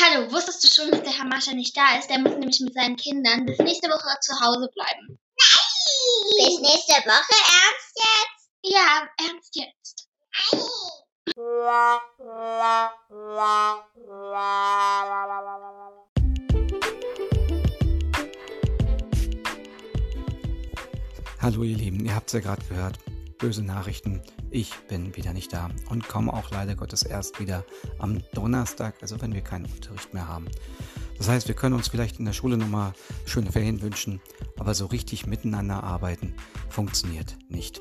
Hallo, wusstest du schon, dass der Herr Mascher nicht da ist? Der muss nämlich mit seinen Kindern bis nächste Woche zu Hause bleiben. Nein! Bis nächste Woche, ernst jetzt? Ja, ernst jetzt. Hallo ihr Lieben, ihr habt es ja gerade gehört. Böse Nachrichten. Ich bin wieder nicht da und komme auch leider Gottes erst wieder am Donnerstag, also wenn wir keinen Unterricht mehr haben. Das heißt, wir können uns vielleicht in der Schule nochmal schöne Ferien wünschen, aber so richtig miteinander arbeiten funktioniert nicht.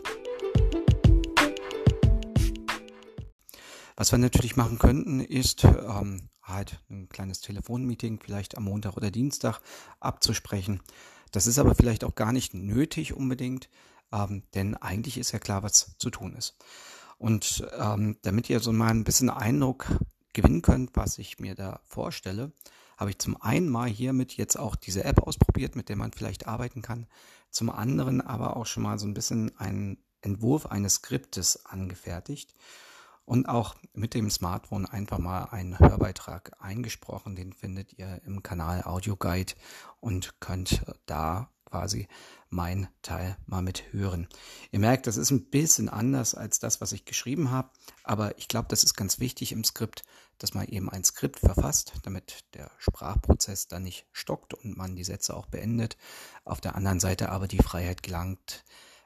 Was wir natürlich machen könnten, ist ähm, halt ein kleines Telefonmeeting vielleicht am Montag oder Dienstag abzusprechen. Das ist aber vielleicht auch gar nicht nötig unbedingt, ähm, denn eigentlich ist ja klar, was zu tun ist. Und ähm, damit ihr so mal ein bisschen Eindruck gewinnen könnt, was ich mir da vorstelle, habe ich zum einen mal hiermit jetzt auch diese App ausprobiert, mit der man vielleicht arbeiten kann. Zum anderen aber auch schon mal so ein bisschen einen Entwurf eines Skriptes angefertigt und auch mit dem Smartphone einfach mal einen Hörbeitrag eingesprochen. Den findet ihr im Kanal Audio Guide und könnt da quasi mein Teil mal mit hören. Ihr merkt, das ist ein bisschen anders als das, was ich geschrieben habe, aber ich glaube, das ist ganz wichtig im Skript, dass man eben ein Skript verfasst, damit der Sprachprozess dann nicht stockt und man die Sätze auch beendet. Auf der anderen Seite aber die Freiheit gelangt,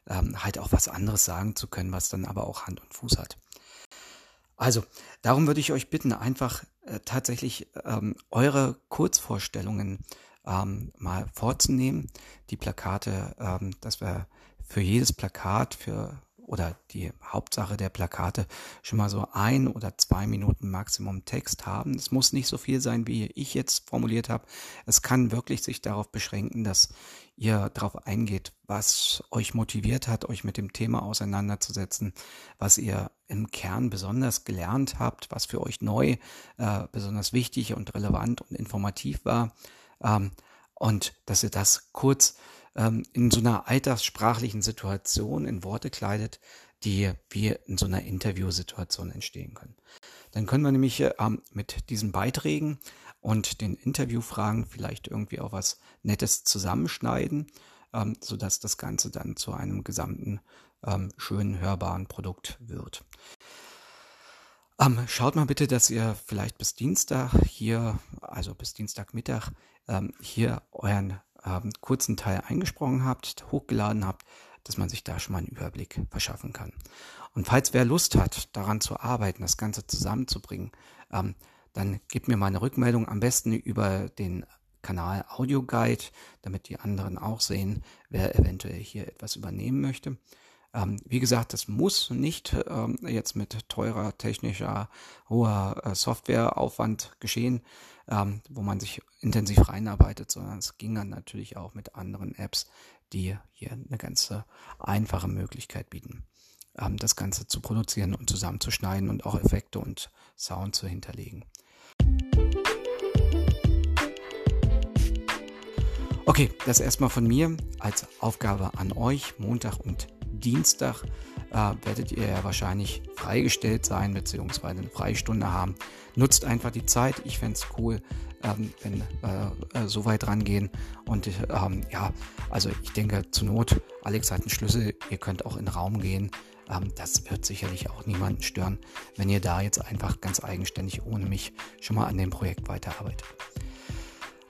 ähm, halt auch was anderes sagen zu können, was dann aber auch Hand und Fuß hat. Also, darum würde ich euch bitten, einfach äh, tatsächlich ähm, eure Kurzvorstellungen ähm, mal vorzunehmen. Die Plakate, ähm, dass wir für jedes Plakat für oder die Hauptsache der Plakate schon mal so ein oder zwei Minuten Maximum Text haben. Es muss nicht so viel sein, wie ich jetzt formuliert habe. Es kann wirklich sich darauf beschränken, dass ihr darauf eingeht, was euch motiviert hat, euch mit dem Thema auseinanderzusetzen, was ihr im Kern besonders gelernt habt, was für euch neu, äh, besonders wichtig und relevant und informativ war. Ähm, und dass ihr das kurz ähm, in so einer alltagssprachlichen Situation in Worte kleidet, die wie in so einer Interviewsituation entstehen können. Dann können wir nämlich ähm, mit diesen Beiträgen und den Interviewfragen vielleicht irgendwie auch was Nettes zusammenschneiden, ähm, sodass das Ganze dann zu einem gesamten ähm, schönen hörbaren Produkt wird. Ähm, schaut mal bitte, dass ihr vielleicht bis Dienstag hier, also bis Dienstagmittag, ähm, hier euren ähm, kurzen Teil eingesprochen habt, hochgeladen habt, dass man sich da schon mal einen Überblick verschaffen kann. Und falls wer Lust hat, daran zu arbeiten, das Ganze zusammenzubringen, ähm, dann gebt mir mal eine Rückmeldung, am besten über den Kanal Audio Guide, damit die anderen auch sehen, wer eventuell hier etwas übernehmen möchte. Ähm, wie gesagt, das muss nicht ähm, jetzt mit teurer technischer, hoher äh, Softwareaufwand geschehen, ähm, wo man sich intensiv reinarbeitet, sondern es ging dann natürlich auch mit anderen Apps, die hier eine ganz einfache Möglichkeit bieten, ähm, das Ganze zu produzieren und zusammenzuschneiden und auch Effekte und Sound zu hinterlegen. Okay, das erstmal von mir als Aufgabe an euch, Montag und Dienstag äh, werdet ihr ja wahrscheinlich freigestellt sein, beziehungsweise eine Freistunde haben. Nutzt einfach die Zeit. Ich fände es cool, ähm, wenn äh, äh, so weit rangehen. Und ähm, ja, also ich denke, zur Not, Alex hat einen Schlüssel, ihr könnt auch in den Raum gehen. Ähm, das wird sicherlich auch niemanden stören, wenn ihr da jetzt einfach ganz eigenständig ohne mich schon mal an dem Projekt weiterarbeitet.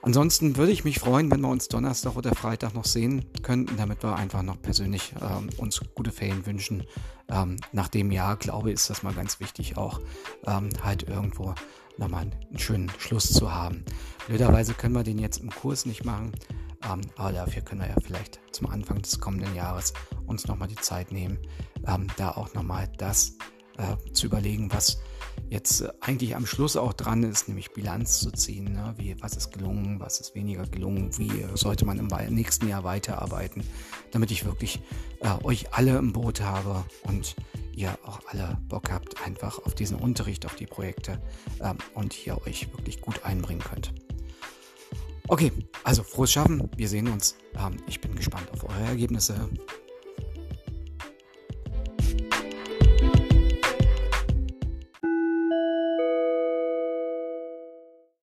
Ansonsten würde ich mich freuen, wenn wir uns Donnerstag oder Freitag noch sehen könnten, damit wir einfach noch persönlich ähm, uns gute Ferien wünschen. Ähm, nach dem Jahr, glaube ich, ist das mal ganz wichtig, auch ähm, halt irgendwo nochmal einen schönen Schluss zu haben. Blöderweise können wir den jetzt im Kurs nicht machen, ähm, aber dafür können wir ja vielleicht zum Anfang des kommenden Jahres uns nochmal die Zeit nehmen, ähm, da auch nochmal das äh, zu überlegen, was jetzt äh, eigentlich am Schluss auch dran ist, nämlich Bilanz zu ziehen. Ne? Wie, was ist gelungen, was ist weniger gelungen, wie sollte man im nächsten Jahr weiterarbeiten, damit ich wirklich äh, euch alle im Boot habe und ihr auch alle Bock habt, einfach auf diesen Unterricht, auf die Projekte ähm, und hier euch wirklich gut einbringen könnt. Okay, also frohes Schaffen, wir sehen uns. Ähm, ich bin gespannt auf eure Ergebnisse.